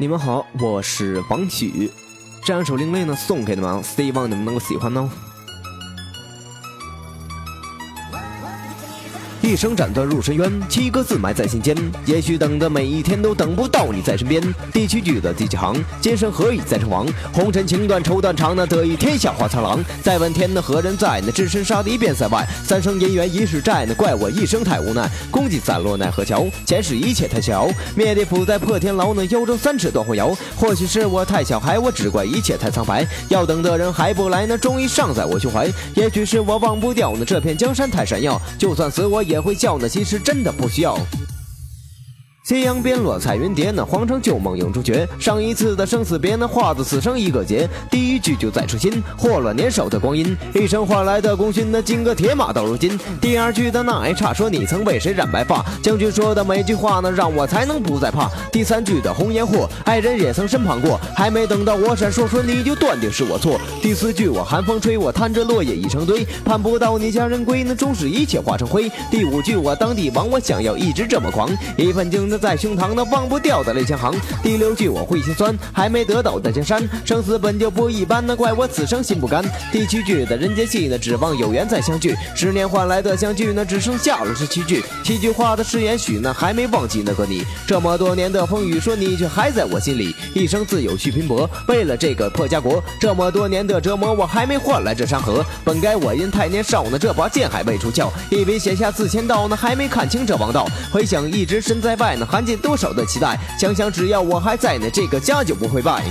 你们好，我是王许，这样一首另类呢送给你们，希望你们能够喜欢呢。一生斩断入深渊，七个字埋在心间。也许等的每一天都等不到你在身边。第七句的第几行？今生何以再成王？红尘情断愁断肠，那得意天下化苍狼。再问天，那何人在？那只身杀敌边塞外。三生姻缘一世债，那怪我一生太无奈。功绩散落奈何桥？前世一切太逍遥。灭地府在破天牢，那幽州三尺断魂摇。或许是我太小孩，我只怪一切太苍白。要等的人还不来，那忠义尚在我胸怀。也许是我忘不掉那这片江山太闪耀。就算死我。也会笑呢，其实真的不需要。夕阳边落彩云叠，那皇城旧梦映朱雀。上一次的生死别，那画的此生一个劫。第一句就在初心，祸乱年少的光阴，一生换来的功勋，那金戈铁马到如今。第二句的那一刹，说你曾为谁染白发？将军说的每句话，那让我才能不再怕。第三句的红颜祸，爱人也曾身旁过，还没等到我闪烁，说你就断定是我错。第四句我寒风吹，我贪着落叶已成堆，盼不到你家人归，那终是一切化成灰。第五句我当帝王，我想要一直这么狂，一份情。在胸膛那忘不掉的泪千行。第六句我会心酸，还没得到的江山，生死本就不一般，那怪我此生心不甘。第七句的人间戏，那指望有缘再相聚，十年换来的相聚，那只剩下了这七句。七句话的誓言许，那还没忘记那个你。这么多年的风雨，说你却还在我心里。一生自有去拼搏，为了这个破家国。这么多年的折磨，我还没换来这山河。本该我因太年少，那这把剑还未出鞘，一笔写下四千道，那还没看清这王道。回想一直身在外，那。含进多少的期待？想想只要我还在，呢这个家就不会败。